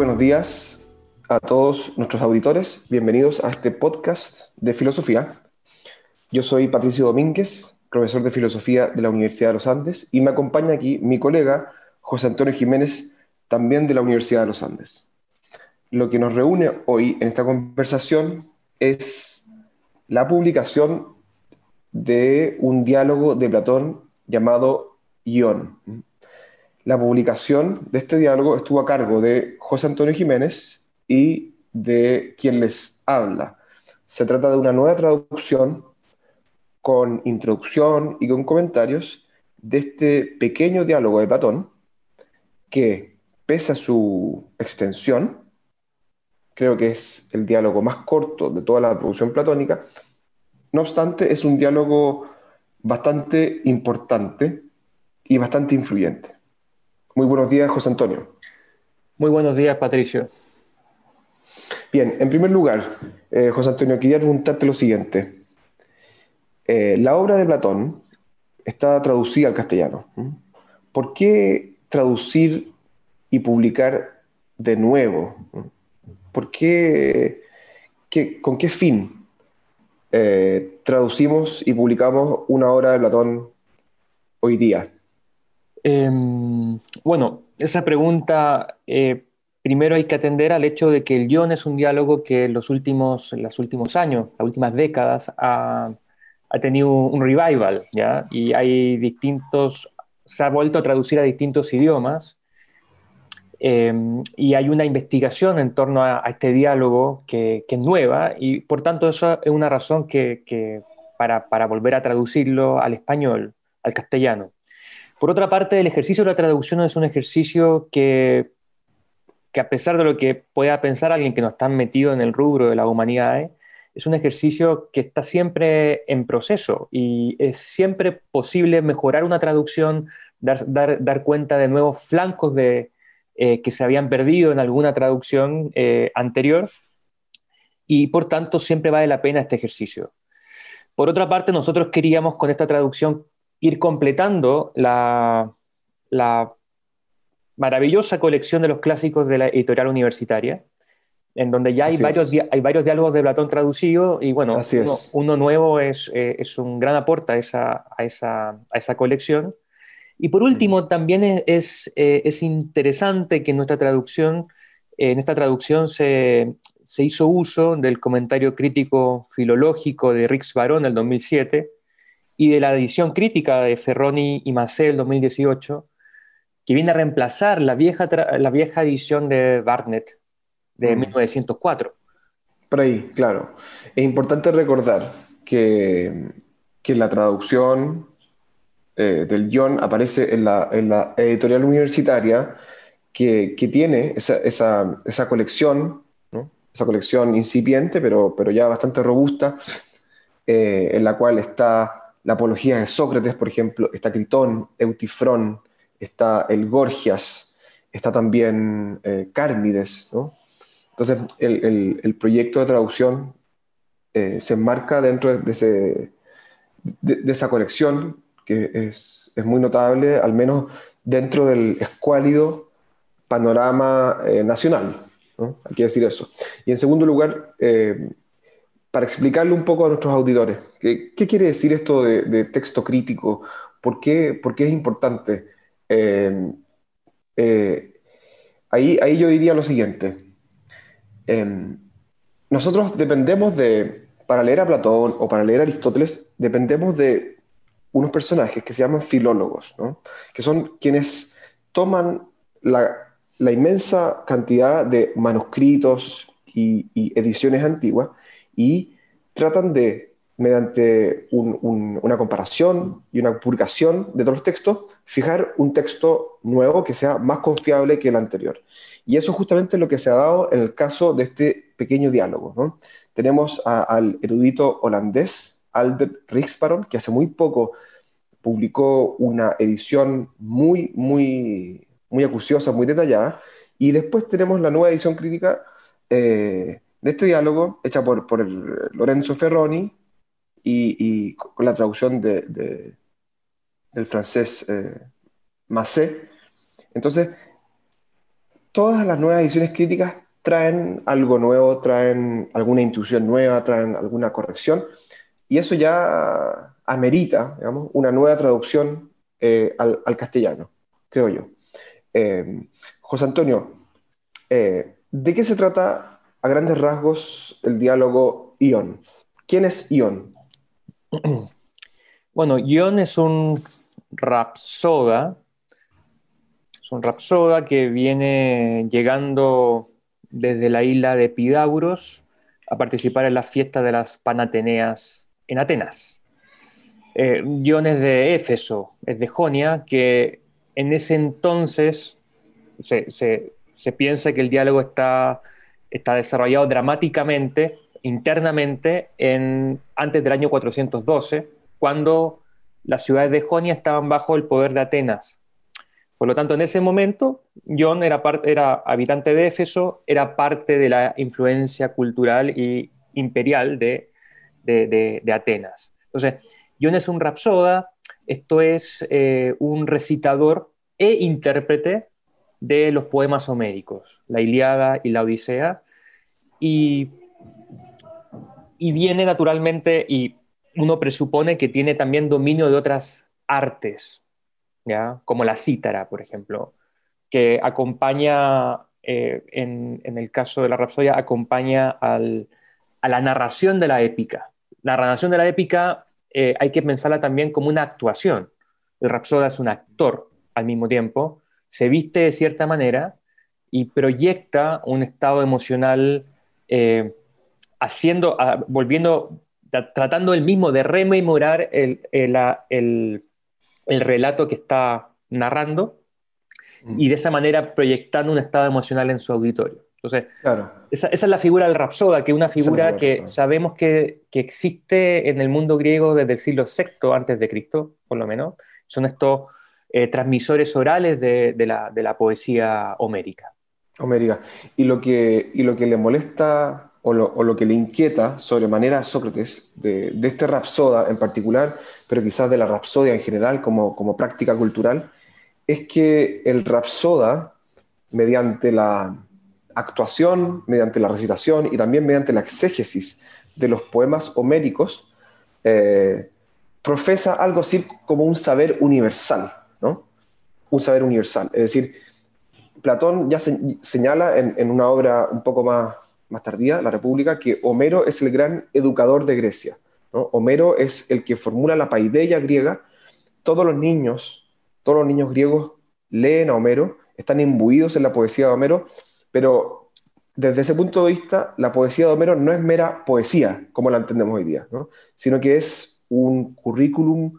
buenos días a todos nuestros auditores. Bienvenidos a este podcast de filosofía. Yo soy Patricio Domínguez, profesor de filosofía de la Universidad de los Andes, y me acompaña aquí mi colega José Antonio Jiménez, también de la Universidad de los Andes. Lo que nos reúne hoy en esta conversación es la publicación de un diálogo de Platón llamado Ión. La publicación de este diálogo estuvo a cargo de José Antonio Jiménez y de quien les habla. Se trata de una nueva traducción con introducción y con comentarios de este pequeño diálogo de Platón que, pese a su extensión, creo que es el diálogo más corto de toda la producción platónica, no obstante es un diálogo bastante importante y bastante influyente. Muy buenos días, José Antonio. Muy buenos días, Patricio. Bien, en primer lugar, eh, José Antonio, quería preguntarte lo siguiente. Eh, la obra de Platón está traducida al castellano. ¿Por qué traducir y publicar de nuevo? ¿Por qué, con qué fin eh, traducimos y publicamos una obra de Platón hoy día? Em, bueno, esa pregunta, eh, primero hay que atender al hecho de que el guion es un diálogo que los últimos, los últimos años, las últimas décadas, ha, tenido un revival, ¿ya? Y hay distintos, se ha vuelto a traducir a distintos idiomas, em, y hay una investigación en torno a, este diálogo que, es nueva, y por tanto eso es una razón que, para volver a traducirlo al español, al castellano. Por otra parte, el ejercicio de la traducción es un ejercicio que, a pesar de lo que pueda pensar alguien que no está metido en el rubro de la humanidad, es un ejercicio que está siempre en proceso y es siempre posible mejorar una traducción, dar, cuenta de nuevos flancos eh, que se habían perdido en alguna traducción eh, anterior y por tanto siempre vale la pena este ejercicio. Por otra parte, nosotros queríamos con esta traducción ir completando la, maravillosa colección de los clásicos de la editorial universitaria, en donde ya hay varios, hay varios diálogos de Platón traducidos y bueno, uno, nuevo es, eh, es, un gran aporte a esa, a esa, a esa colección. Y por último, también es, eh, es, interesante que en nuestra traducción, en esta traducción se, se, hizo uso del comentario crítico filológico de Rix Barón del 2007, y de la edición crítica de Ferroni y Massé 2018, que viene a reemplazar la vieja, la vieja edición de Barnett de 1904. Por ahí, claro. Es importante recordar que, que la traducción eh, del John aparece en la, en la editorial universitaria que, que tiene esa, esa, esa colección, ¿no? esa colección incipiente, pero, pero ya bastante robusta, eh, en la cual está la apología de Sócrates, por ejemplo, está Critón, Eutifrón, está el Gorgias, está también eh, Cármides. Entonces, el, proyecto de traducción eh, se enmarca dentro de, esa colección que es, muy notable, al menos dentro del escuálido panorama eh, nacional. Hay que decir eso. Y en segundo lugar, para explicarle un poco a nuestros auditores, ¿qué, quiere decir esto de, texto crítico? ¿Por qué, es importante? Eh, eh, ahí, yo diría lo siguiente. Em, nosotros dependemos de, para leer a Platón o para leer a Aristóteles, dependemos de unos personajes que se llaman filólogos, ¿no? que son quienes toman la, inmensa cantidad de manuscritos y ediciones antiguas y tratan de, mediante una comparación y una purgación de todos los textos, fijar un texto nuevo que sea más confiable que el anterior. Y eso es justamente lo que se ha dado en el caso de este pequeño diálogo. Tenemos al erudito holandés Albert Rijksbaron, que hace muy poco publicó una edición muy, muy, muy acuciosa, muy detallada, y después tenemos la nueva edición crítica eh, de este diálogo, hecha por, por Lorenzo Ferroni y, con la traducción de, del francés eh. Entonces, todas las nuevas ediciones críticas traen algo nuevo, traen alguna intuición nueva, traen alguna corrección, y eso ya amerita, digamos, una nueva traducción eh, al, castellano, creo yo. Eh, José Antonio, eh, ¿de qué se trata a grandes rasgos el diálogo Ion? ¿Quién es Ion? Bueno, Ion es un rapsoda, es un rapsoda que viene llegando desde la isla de Pidágoras a participar en la fiesta de las Panateneas en Atenas. Eh, Ion es de Éfeso, es de Jonia, que en ese entonces se, piensa que el diálogo está, está desarrollado dramáticamente, internamente, en, antes del año 412, cuando las ciudades de Jonia estaban bajo el poder de Atenas. Por lo tanto, en ese momento, John era, habitante de Éfeso, era parte de la influencia cultural y imperial de, Atenas. Entonces, John es un rapsoda, esto es eh, un recitador e intérprete de los poemas homéricos, la Iliada y la Odisea, y, y viene naturalmente, y uno presupone que tiene también dominio de otras artes, ¿ya? como la cítara, por ejemplo, que acompaña, eh, en, el caso de la Rapsodia, acompaña a la narración de la épica. La narración de la épica eh, hay que pensarla también como una actuación. El Rapsoda es un actor al mismo tiempo, se viste de cierta manera y proyecta un estado emocional eh, haciendo, volviendo tratando él mismo de rememorar el, el, relato que está narrando y de esa manera proyectando un estado emocional en su auditorio. Entonces, esa, es la figura del rapsoda, que es una figura que sabemos que, existe en el mundo griego desde el siglo VI antes de Cristo, por lo menos. Son estos eh, transmisores orales de, la, de, la, poesía homérica. Homérica. Y lo que, y lo que le molesta o lo, que le inquieta sobremanera a Sócrates, de, este rapsoda en particular, pero quizás de la rapsodia en general como, como práctica cultural, es que el rapsoda, mediante la actuación, mediante la recitación y también mediante la exégesis de los poemas homéricos, eh, profesa algo así como un saber universal. Un saber universal. Es decir, Platón ya señala en, una obra un poco más, más tardía, La República, que Homero es el gran educador de Grecia. Homero es el que formula la paideia griega. Todos los niños, todos los niños griegos leen a Homero, están imbuidos en la poesía de Homero, pero desde ese punto de vista, la poesía de Homero no es mera poesía, como la entendemos hoy día, sino que es un currículum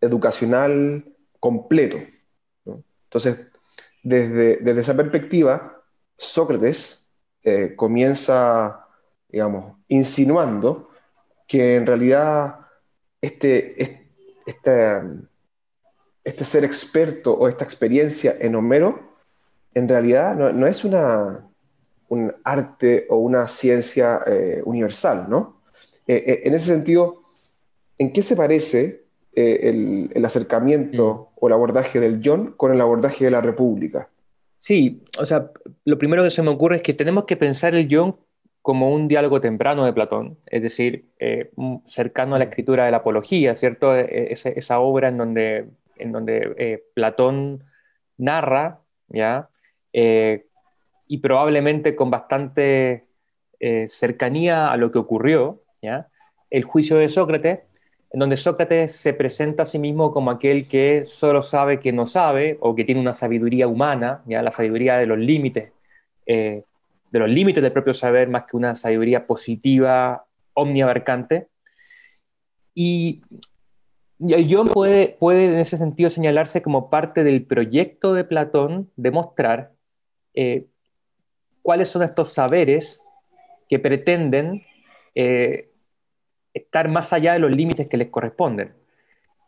educacional completo. Entonces, desde, esa perspectiva, Sócrates eh, comienza, digamos, insinuando que en realidad este, este, este, ser experto o esta experiencia en Homero, en realidad no, es una, un arte o una ciencia eh, universal, ¿no? Eh, en ese sentido, ¿en qué se parece el, el, acercamiento mm. o el abordaje del John con el abordaje de la República? Sí, o sea, lo primero que se me ocurre es que tenemos que pensar el guion como un diálogo temprano de Platón, es decir, eh, cercano a la escritura de la Apología, ¿cierto? E, e, esa, obra en donde, en donde eh, Platón narra, ¿ya? Eh, y probablemente con bastante cercanía a lo que ocurrió, ¿ya? El juicio de Sócrates, donde Sócrates se presenta a sí mismo como aquel que solo sabe que no sabe o que tiene una sabiduría humana, ¿ya? la sabiduría de los límites, eh, de los límites del propio saber más que una sabiduría positiva, omniabarcante. Y, el yo puede, puede en ese sentido señalarse como parte del proyecto de Platón de mostrar eh, cuáles son estos saberes que pretenden eh, estar más allá de los límites que les corresponden.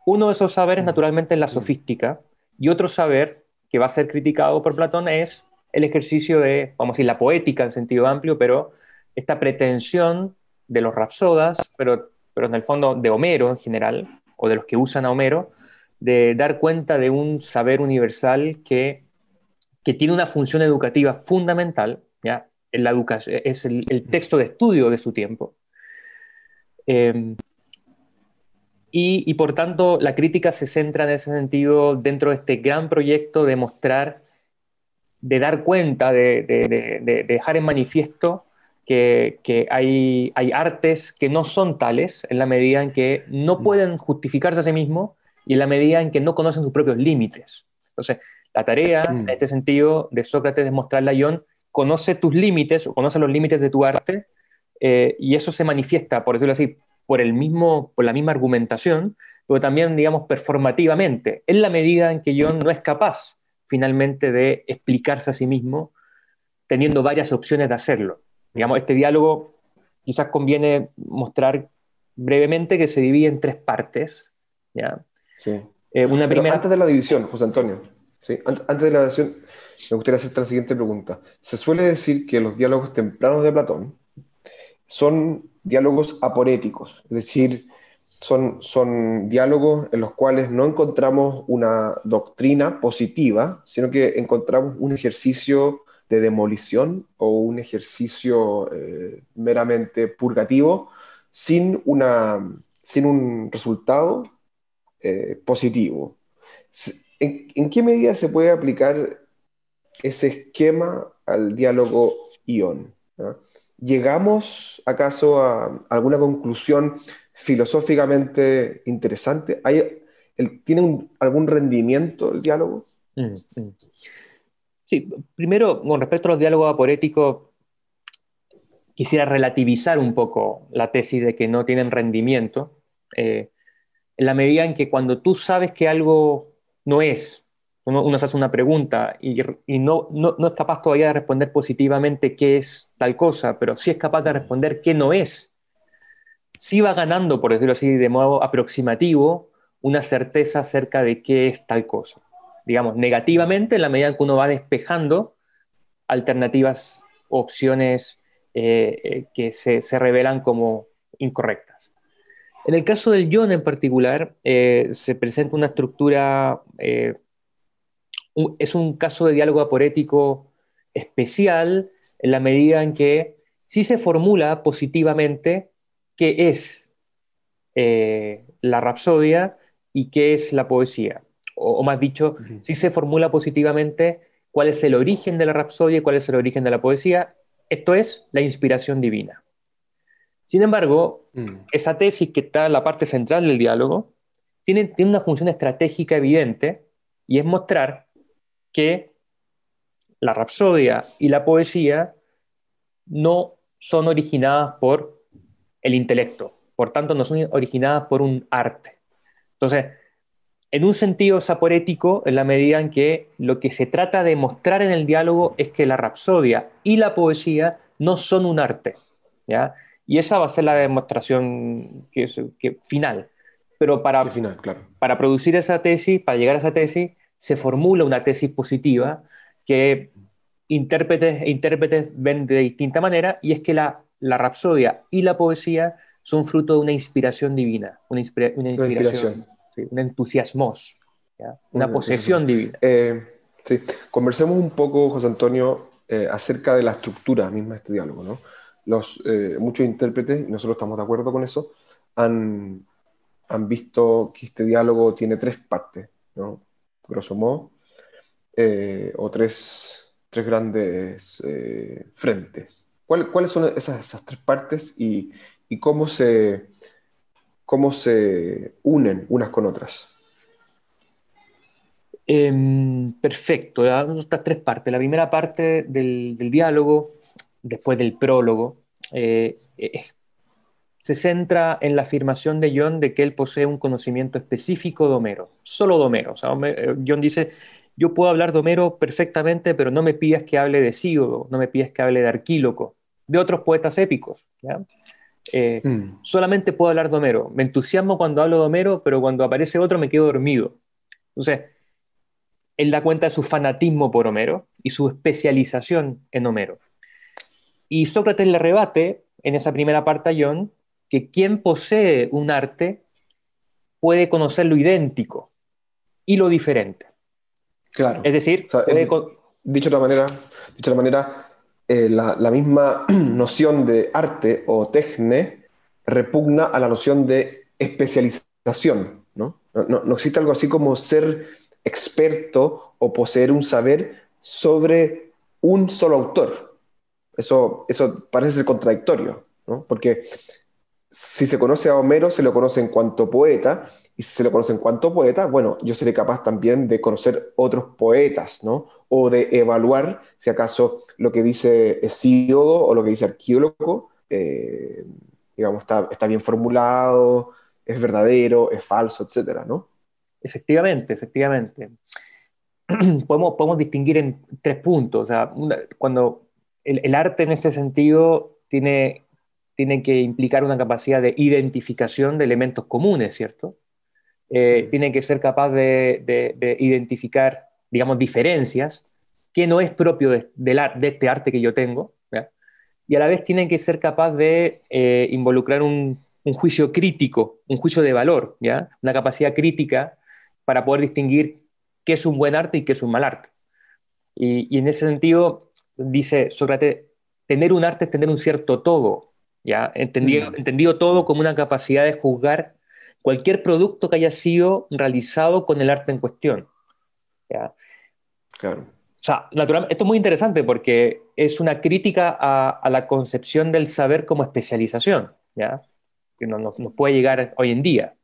Uno de esos saberes, naturalmente, es la sofística, y otro saber que va a ser criticado por Platón es el ejercicio de, vamos a decir, la poética en sentido amplio, pero esta pretensión de los rapsodas, pero, pero en el fondo de Homero en general, o de los que usan a Homero, de dar cuenta de un saber universal que, que tiene una función educativa fundamental, ¿ya? La educación, es el, texto de estudio de su tiempo. Eh, y, por tanto, la crítica se centra en ese sentido dentro de este gran proyecto de mostrar, de dar cuenta, de, dejar en manifiesto que, hay, hay, artes que no son tales en la medida en que no mm. pueden justificarse a sí mismos y en la medida en que no conocen sus propios límites. Entonces, la tarea, mm. en este sentido, de Sócrates es mostrarle a Ion, conoce tus límites o conoce los límites de tu arte eh, y eso se manifiesta, por decirlo así, por, el mismo, por la misma argumentación, pero también, digamos, performativamente, en la medida en que John no es capaz finalmente de explicarse a sí mismo, teniendo varias opciones de hacerlo. Digamos, este diálogo quizás conviene mostrar brevemente que se divide en tres partes. ¿ya? Sí. Eh, una primera... antes de la división, José Antonio, ¿sí? antes de la división, me gustaría hacerte la siguiente pregunta. Se suele decir que los diálogos tempranos de Platón son diálogos aporéticos, es decir, son, son diálogos en los cuales no encontramos una doctrina positiva, sino que encontramos un ejercicio de demolición o un ejercicio eh, meramente purgativo sin, una, sin un resultado eh, positivo. ¿En, qué medida se puede aplicar ese esquema al diálogo ion? ¿Llegamos acaso a alguna conclusión filosóficamente interesante? ¿Hay, ¿Tiene algún rendimiento el diálogo? Mm, mm. Sí, primero, con respecto a los diálogos aporéticos, quisiera relativizar un poco la tesis de que no tienen rendimiento, eh, en la medida en que cuando tú sabes que algo no es, uno, se hace una pregunta y, no, no, es capaz todavía de responder positivamente qué es tal cosa, pero sí es capaz de responder qué no es. Sí va ganando, por decirlo así, de modo aproximativo, una certeza acerca de qué es tal cosa. Digamos, negativamente, en la medida en que uno va despejando alternativas, opciones eh, eh, que se, se, revelan como incorrectas. En el caso del John en particular, eh, se presenta una estructura es un caso de diálogo aporético especial en la medida en que sí se formula positivamente qué es eh, la rapsodia y qué es la poesía. O, más dicho, sí se formula positivamente cuál es el origen de la rapsodia y cuál es el origen de la poesía. Esto es la inspiración divina. Sin embargo, mm. esa tesis que está en la parte central del diálogo tiene, tiene una función estratégica evidente y es mostrar que la rapsodia y la poesía no son originadas por el intelecto, por tanto no son originadas por un arte. Entonces, en un sentido es aporético en la medida en que lo que se trata de mostrar en el diálogo es que la rapsodia y la poesía no son un arte. ¿ya? Y esa va a ser la demostración final. Pero para, para producir esa tesis, para llegar a esa tesis, se formula una tesis positiva que intérpretes e intérpretes ven de distinta manera y es que la, la rapsodia y la poesía son fruto de una inspiración divina, una, una inspiración, un entusiasmo, una, posesión divina. Eh, sí. Conversemos un poco, José Antonio, eh, acerca de la estructura misma de este diálogo. ¿no? Los, eh, muchos intérpretes, y nosotros estamos de acuerdo con eso, han, han visto que este diálogo tiene tres partes. ¿no? Grosso modo, eh, o tres, tres grandes eh, frentes. ¿Cuáles son esas, esas, tres partes y, y cómo, se, cómo se unen unas con otras? Eh, perfecto, estas tres partes. La primera parte del, del diálogo, después del prólogo, eh, es se centra en la afirmación de John de que él posee un conocimiento específico de Homero, solo de Homero. Eh, John dice, yo puedo hablar de Homero perfectamente, pero no me pidas que hable de Síodo, no me pidas que hable de Arquíloco, de otros poetas épicos. Eh, mm. Solamente puedo hablar de Homero. Me entusiasmo cuando hablo de Homero, pero cuando aparece otro me quedo dormido. Entonces, él da cuenta de su fanatismo por Homero y su especialización en Homero. Y Sócrates le rebate en esa primera parte a John que quien posee un arte puede conocer lo idéntico y lo diferente. Claro. Es decir, dicho de otra manera, dicho de manera eh, la, misma noción de arte o tecne repugna a la noción de especialización. ¿no? No, existe algo así como ser experto o poseer un saber sobre un solo autor. Eso, eso parece ser contradictorio, ¿no? porque si se conoce a Homero, se lo conoce en cuanto poeta, y si se lo conoce en cuanto poeta, bueno, yo seré capaz también de conocer otros poetas, ¿no? O de evaluar si acaso lo que dice Hesíodo o lo que dice Arqueólogo, eh, digamos, está, bien formulado, es verdadero, es falso, etcétera, ¿no? Efectivamente, efectivamente. podemos, podemos distinguir en tres puntos. O sea, cuando el, el arte en ese sentido tiene tiene que implicar una capacidad de identificación de elementos comunes, ¿cierto? Eh, tiene que ser capaz de, identificar, digamos, diferencias que no es propio de, de, este arte que yo tengo, y a la vez tiene que ser capaz de eh, involucrar un, juicio crítico, un juicio de valor, ¿ya? una capacidad crítica para poder distinguir qué es un buen arte y qué es un mal arte. Y, y en ese sentido, dice Sócrates, tener un arte es tener un cierto todo, ¿ya? Entendido, mm. entendido todo como una capacidad de juzgar cualquier producto que haya sido realizado con el arte en cuestión. ¿ya? Claro. O sea, naturalmente, esto es muy interesante porque es una crítica a, la concepción del saber como especialización, ¿ya? que nos no, puede llegar hoy en día.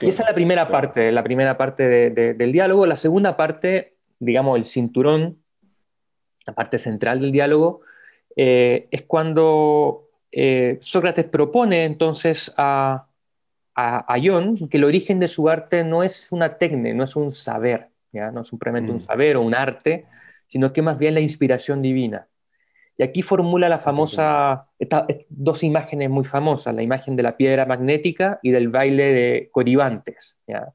esa es la primera parte, la primera parte del diálogo. La segunda parte, digamos, el cinturón, la parte central del diálogo, eh, es cuando eh, Sócrates propone entonces a, a, Ion que el origen de su arte no es una técnica, no es un saber, ¿ya? no es simplemente un mm. saber o un arte, sino que más bien la inspiración divina. Y aquí formula la famosa, dos imágenes muy famosas, la imagen de la piedra magnética y del baile de coribantes. ¿ya?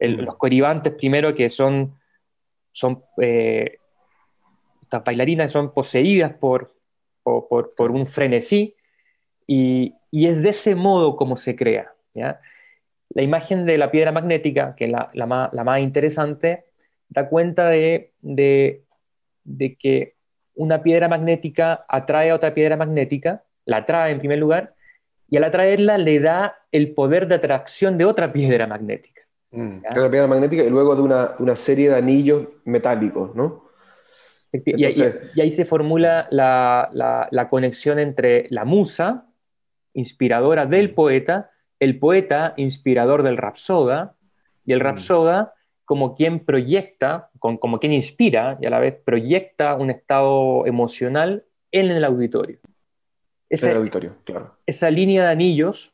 Mm. Los coribantes, primero, que son, son eh, estas bailarinas son poseídas por, por, un frenesí, y, es de ese modo como se crea. La imagen de la piedra magnética, que es la, más, interesante, da cuenta de, de, que una piedra magnética atrae a otra piedra magnética, la atrae en primer lugar, y al atraerla le da el poder de atracción de otra piedra magnética. Mm, la piedra magnética y luego de una, una, serie de anillos metálicos, ¿no? Y, ahí se formula la, conexión entre la musa, inspiradora del mm. poeta, el poeta, inspirador del rapsoda, y el mm. rapsoda como quien proyecta, como quien inspira y a la vez proyecta un estado emocional en el auditorio. en el auditorio, claro. Esa línea de anillos,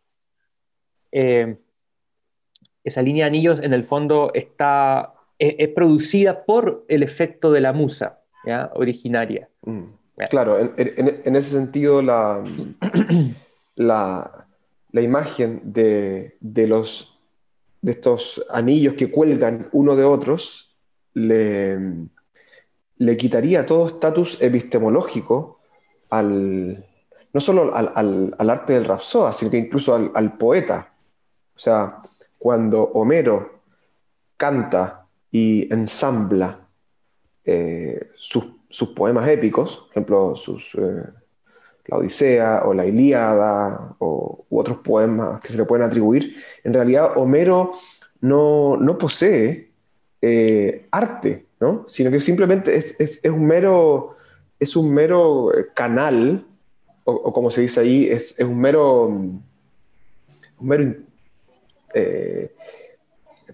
eh, esa línea de anillos en el fondo está, es producida por el efecto de la musa originaria. Mm. Claro, en, ese sentido la, la, imagen de, los, de estos anillos que cuelgan uno de otros le, le quitaría todo estatus epistemológico al, no solo al, arte del rapsoda, sino que incluso al, al, poeta. O sea, cuando Homero canta y ensambla eh, sus, poemas épicos, por ejemplo, sus, eh, la Odisea o la Ilíada o, u otros poemas que se le pueden atribuir, en realidad Homero no, posee eh, arte, ¿no? sino que simplemente es, un, mero, es un mero canal, o, como se dice ahí, es, un mero, un mero,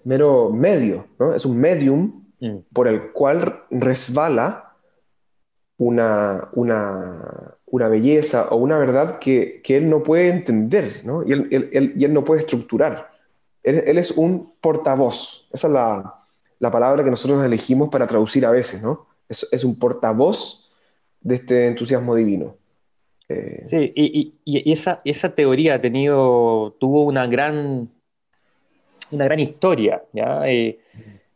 mero medio, ¿no? es un medium Mm. por el cual resbala una, una, belleza o una verdad que, él no puede entender ¿no? Y, él, no puede estructurar. Él, es un portavoz. Esa es la, palabra que nosotros elegimos para traducir a veces. ¿no? Es, un portavoz de este entusiasmo divino. Eh, sí, y, esa, esa, teoría ha tenido, tuvo una gran, una gran historia. ¿ya? Eh,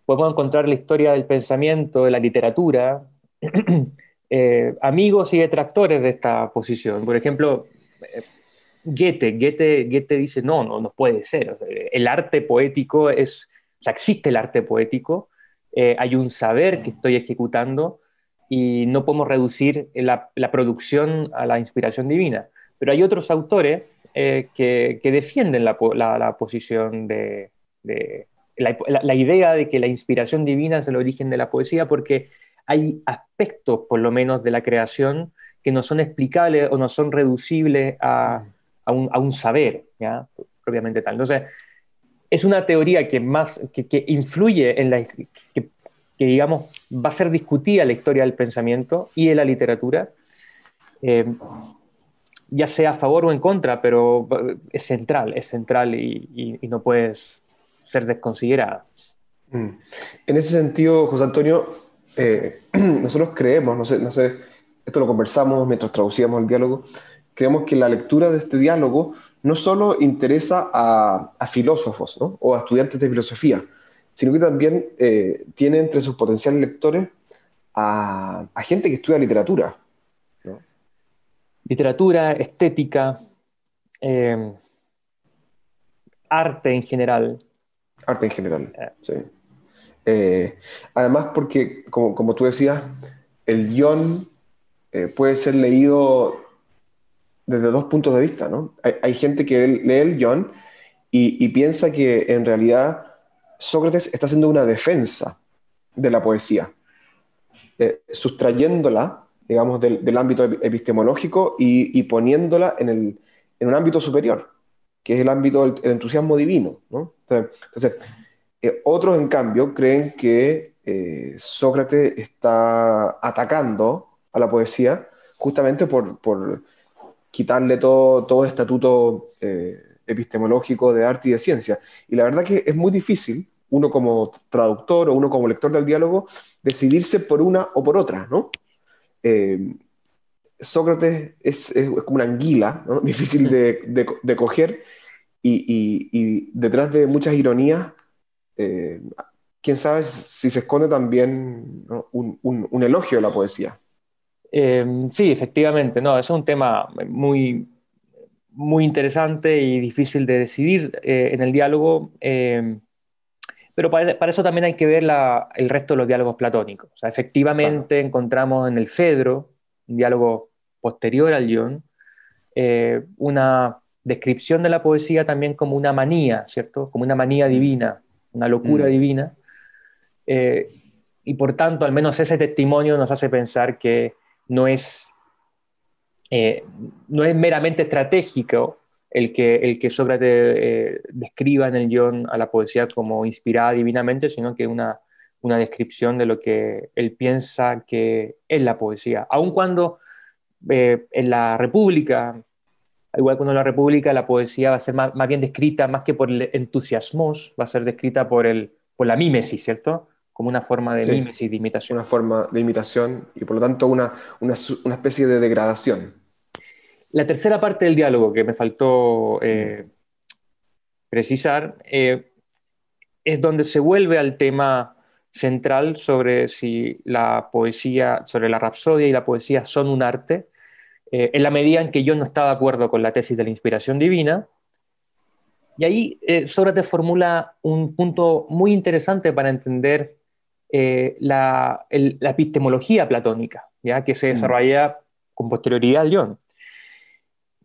podemos encontrar la historia del pensamiento, de la literatura, eh, amigos y detractores de esta posición. Por ejemplo, eh, Goethe, Goethe, dice, no, no, no puede ser. El arte poético es, o sea, existe el arte poético, eh, hay un saber que estoy ejecutando y no podemos reducir la, producción a la inspiración divina. Pero hay otros autores eh, que, defienden la, posición de, la, idea de que la inspiración divina es el origen de la poesía porque hay aspectos, por lo menos, de la creación que no son explicables o no son reducibles a, un, saber, ¿ya? propiamente tal. Entonces, es una teoría que más que, influye en la que, digamos va a ser discutida la historia del pensamiento y en la literatura, eh, ya sea a favor o en contra, pero es central, es central y, no puedes ser desconsiderada. Mm. En ese sentido, José Antonio, eh, nosotros creemos, no sé, no sé, esto lo conversamos mientras traducíamos el diálogo, creemos que la lectura de este diálogo no solo interesa a, filósofos o a estudiantes de filosofía, sino que también eh, tiene entre sus potenciales lectores a, gente que estudia literatura. Literatura, estética, eh, arte en general. Arte en general, eh. sí. además porque, como, como, tú decías, el guion puede ser leído desde dos puntos de vista, ¿no? Hay, gente que lee el John y, piensa que en realidad Sócrates está haciendo una defensa de la poesía, eh, sustrayéndola, digamos, del, ámbito epistemológico y, poniéndola en, un ámbito superior, que es el ámbito del entusiasmo divino, ¿no? Entonces, eh, otros, en cambio, creen que eh, Sócrates está atacando a la poesía justamente por quitarle todo, todo estatuto eh, epistemológico de arte y de ciencia. Y la verdad que es muy difícil, uno como traductor o uno como lector del diálogo, decidirse por una o por otra, ¿no? Sócrates es, como una anguila, ¿no? difícil de, de, coger, y, detrás de muchas ironías, eh, quién sabe si se esconde también un, un elogio de la poesía. Em, sí, efectivamente, no, es un tema muy, muy interesante y difícil de decidir eh, en el diálogo, em, pero para, eso también hay que ver el resto de los diálogos platónicos. O sea, efectivamente encontramos en el Fedro, un diálogo posterior al guion, eh, una descripción de la poesía también como una manía, ¿cierto? Como una manía divina, una locura mm. divina. Eh, y por tanto, al menos ese testimonio nos hace pensar que no es, eh, no es meramente estratégico el que, el que Sócrates eh, describa en el guion a la poesía como inspirada divinamente, sino que una, una descripción de lo que él piensa que es la poesía. Aun cuando eh, en la República, igual cuando en la República la poesía va a ser más, bien descrita, más que por el entusiasmo, va a ser descrita por, el, por la mímesis, ¿cierto? como una forma de mímesis, de imitación. Una forma de imitación y por lo tanto una, una, una, especie de degradación. La tercera parte del diálogo que me faltó eh, precisar eh, es donde se vuelve al tema central sobre si la poesía, sobre la rapsodia y la poesía son un arte, eh, en la medida en que yo no estaba de acuerdo con la tesis de la inspiración divina. Y ahí Sócrates formula un punto muy interesante para entender eh, la, epistemología platónica, ¿ya? que se mm. desarrolla con posterioridad al León.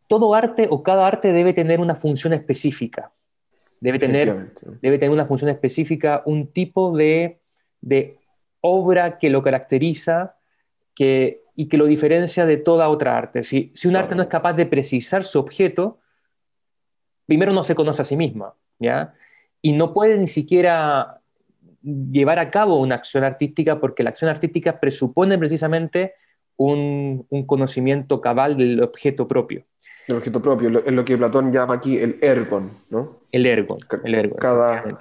Todo arte o cada arte debe tener una función específica. Debe tener, debe tener una función específica, un tipo de, obra que lo caracteriza que, y que lo diferencia de toda otra arte. Si, si un arte no es capaz de precisar su objeto, primero no se conoce a sí misma, ¿ya? Y no puede ni siquiera llevar a cabo una acción artística porque la acción artística presupone precisamente un, conocimiento cabal del objeto propio. El objeto propio, es lo que Platón llama aquí el ergon, ¿no? El ergon, el ergon. Cada,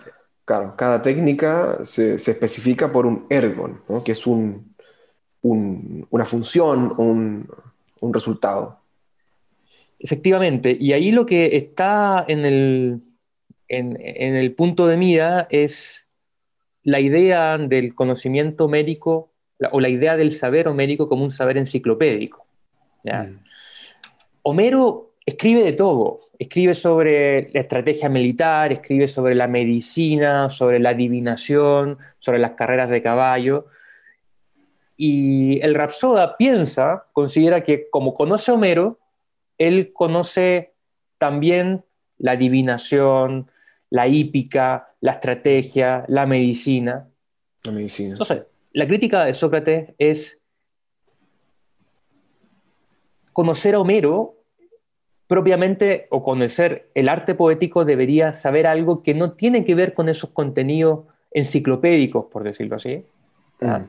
cada técnica se, especifica por un ergon, ¿no? que es un, una función, un, resultado. Efectivamente, y ahí lo que está en el, en, en el punto de mira es la idea del conocimiento homérico o la idea del saber homérico como un saber enciclopédico. Mm. Homero escribe de todo. Escribe sobre la estrategia militar, escribe sobre la medicina, sobre la adivinación, sobre las carreras de caballo. Y el Rapsoda piensa, considera que como conoce a Homero, él conoce también la adivinación, la hípica, la estrategia, la medicina. La medicina. Entonces, la crítica de Sócrates es conocer a Homero propiamente o conocer el arte poético debería saber algo que no tiene que ver con esos contenidos enciclopédicos, por decirlo así, mm.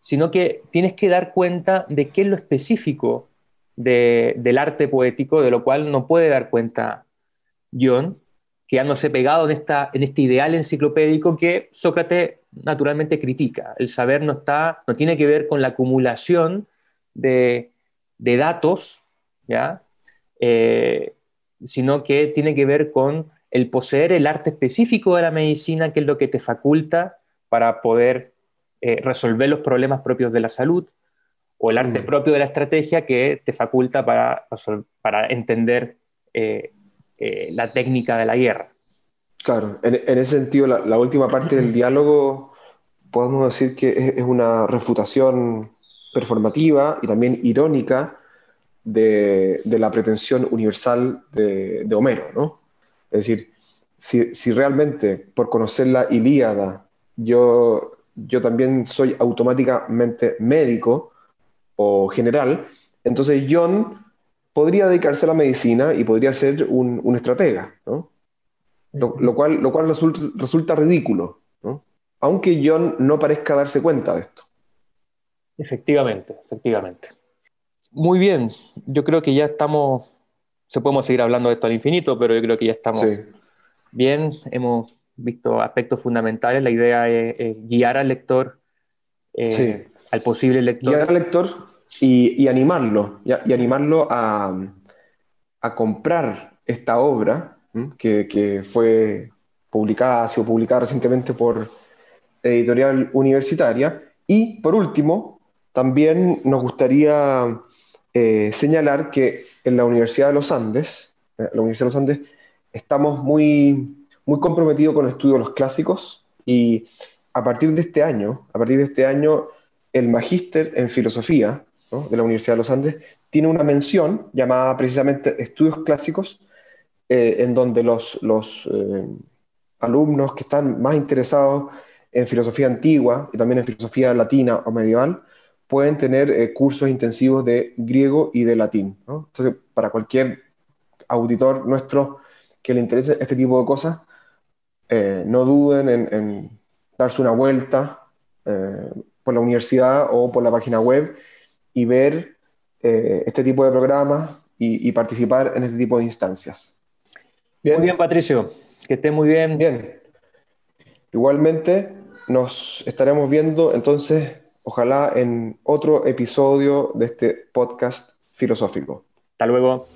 sino que tienes que dar cuenta de qué es lo específico del arte poético, de lo cual no puede dar cuenta John, quedándose pegado en, esta, en este ideal enciclopédico que Sócrates naturalmente critica. El saber no, está, no tiene que ver con la acumulación de, de datos, ¿ya? Eh, sino que tiene que ver con el poseer el arte específico de la medicina, que es lo que te faculta para poder eh, resolver los problemas propios de la salud, o el arte mm. propio de la estrategia que te faculta para, para entender eh, la técnica de la guerra. Claro, en, ese sentido, la, última parte del diálogo podemos decir que es una refutación performativa y también irónica de, la pretensión universal de, Homero, ¿no? Es decir, si, realmente por conocer la Ilíada yo, yo también soy automáticamente médico o general, entonces John podría dedicarse a la medicina y podría ser un, estratega, ¿no? Lo, cual, lo cual resulta, resulta ridículo, ¿no? aunque John no parezca darse cuenta de esto. Efectivamente, efectivamente. Muy bien, yo creo que ya estamos, se podemos seguir hablando de esto al infinito, pero yo creo que ya estamos bien, hemos visto aspectos fundamentales, la idea es, guiar al lector, eh, al posible lector. Guiar al lector y, animarlo, y, animarlo a, comprar esta obra que, que, fue publicada, ha sido publicada recientemente por editorial universitaria. Y por último, también nos gustaría eh, señalar que en la Universidad de los Andes, eh, la Universidad de los Andes, estamos muy, muy comprometidos con el estudio de los clásicos y a partir de este año, a partir de este año, el magíster en filosofía de la Universidad de los Andes tiene una mención llamada precisamente Estudios Clásicos, eh, en donde los, los alumnos que están más interesados en filosofía antigua y también en filosofía latina o medieval pueden tener eh, cursos intensivos de griego y de latín. Entonces, para cualquier auditor nuestro que le interese este tipo de cosas, eh, no duden en, darse una vuelta eh, por la universidad o por la página web y ver este tipo de programas y, participar en este tipo de instancias. Muy bien, Patricio. Que esté muy bien. Bien. Igualmente, nos estaremos viendo entonces ojalá en otro episodio de este podcast filosófico. Hasta luego.